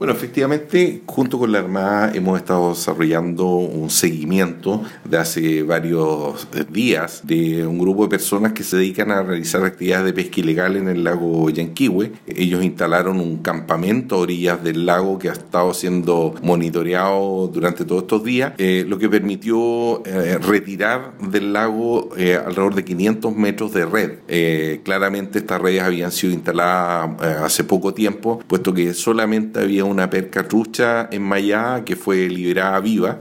Bueno, efectivamente, junto con la Armada hemos estado desarrollando un seguimiento de hace varios días de un grupo de personas que se dedican a realizar actividades de pesca ilegal en el lago Yanquihue. Ellos instalaron un campamento a orillas del lago que ha estado siendo monitoreado durante todos estos días, eh, lo que permitió eh, retirar del lago eh, alrededor de 500 metros de red. claramente estas redes habían sido instaladas hace poco tiempo, puesto que solamente había una perca trucha en Mayá que fue liberada viva